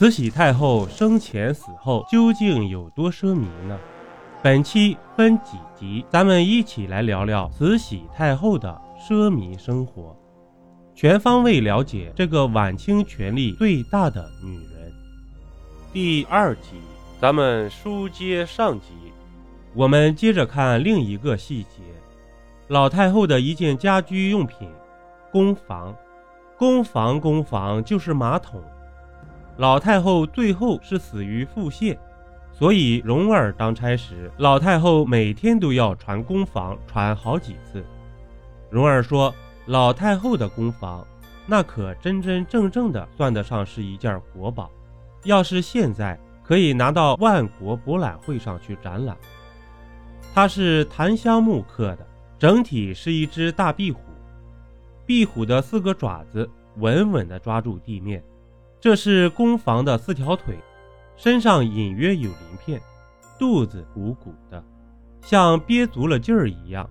慈禧太后生前死后究竟有多奢靡呢？本期分几集，咱们一起来聊聊慈禧太后的奢靡生活，全方位了解这个晚清权力最大的女人。第二集，咱们书接上集，我们接着看另一个细节：老太后的一件家居用品——宫房。宫房，宫房就是马桶。老太后最后是死于腹泻。所以，蓉儿当差时，老太后每天都要传宫房，传好几次。蓉儿说：“老太后的宫房，那可真真正正的算得上是一件国宝。要是现在，可以拿到万国博览会上去展览。它是檀香木刻的，整体是一只大壁虎，壁虎的四个爪子稳稳地抓住地面，这是宫房的四条腿。”身上隐约有鳞片，肚子鼓鼓的，像憋足了劲儿一样。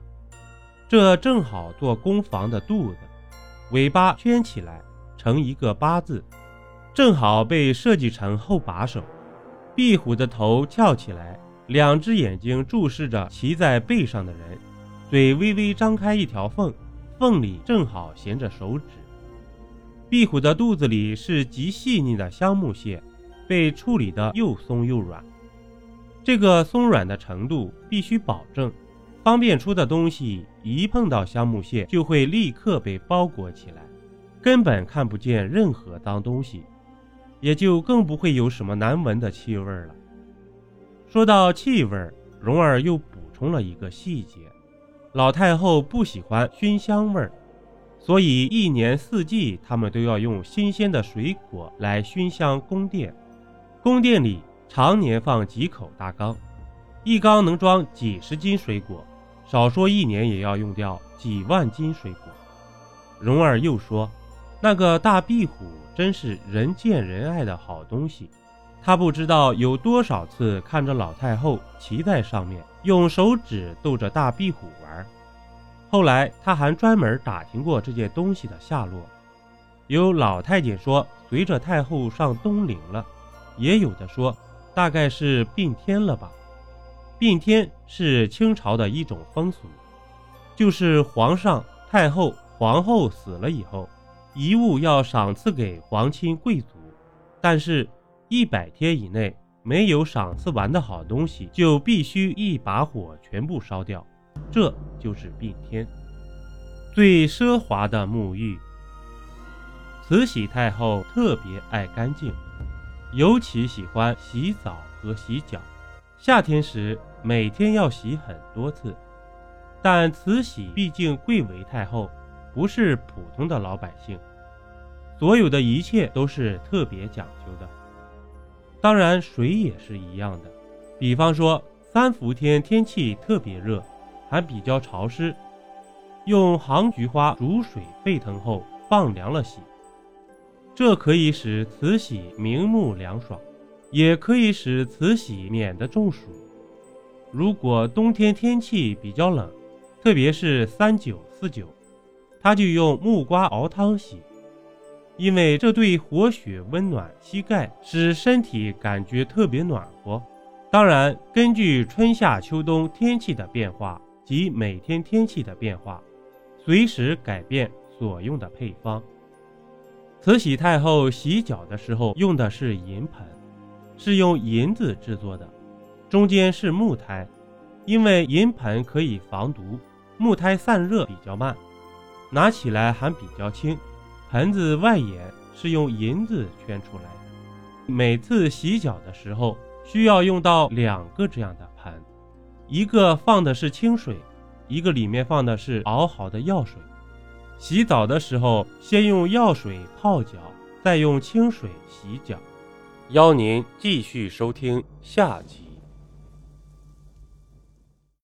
这正好做宫房的肚子，尾巴圈起来成一个八字，正好被设计成后把手。壁虎的头翘起来，两只眼睛注视着骑在背上的人，嘴微微张开一条缝，缝里正好衔着手指。壁虎的肚子里是极细腻的香木屑。被处理的又松又软，这个松软的程度必须保证，方便出的东西一碰到香木屑就会立刻被包裹起来，根本看不见任何脏东西，也就更不会有什么难闻的气味了。说到气味，蓉儿又补充了一个细节：老太后不喜欢熏香味儿，所以一年四季他们都要用新鲜的水果来熏香宫殿。宫殿里常年放几口大缸，一缸能装几十斤水果，少说一年也要用掉几万斤水果。蓉儿又说：“那个大壁虎真是人见人爱的好东西，他不知道有多少次看着老太后骑在上面，用手指逗着大壁虎。后来他还专门打听过这件东西的下落，有老太监说随着太后上东陵了。”也有的说，大概是并天了吧。并天是清朝的一种风俗，就是皇上、太后、皇后死了以后，遗物要赏赐给皇亲贵族，但是，一百天以内没有赏赐完的好东西，就必须一把火全部烧掉。这就是并天。最奢华的沐浴，慈禧太后特别爱干净。尤其喜欢洗澡和洗脚，夏天时每天要洗很多次。但慈禧毕竟贵为太后，不是普通的老百姓，所有的一切都是特别讲究的。当然，水也是一样的。比方说，三伏天天气特别热，还比较潮湿，用杭菊花煮水沸腾后放凉了洗。这可以使慈禧明目凉爽，也可以使慈禧免得中暑。如果冬天天气比较冷，特别是三九四九，他就用木瓜熬汤洗，因为这对活血温暖膝盖，使身体感觉特别暖和。当然，根据春夏秋冬天气的变化及每天天气的变化，随时改变所用的配方。慈禧太后洗脚的时候用的是银盆，是用银子制作的，中间是木胎，因为银盆可以防毒，木胎散热比较慢，拿起来还比较轻。盆子外沿是用银子圈出来的。每次洗脚的时候需要用到两个这样的盆，一个放的是清水，一个里面放的是熬好的药水。洗澡的时候，先用药水泡脚，再用清水洗脚。邀您继续收听下集。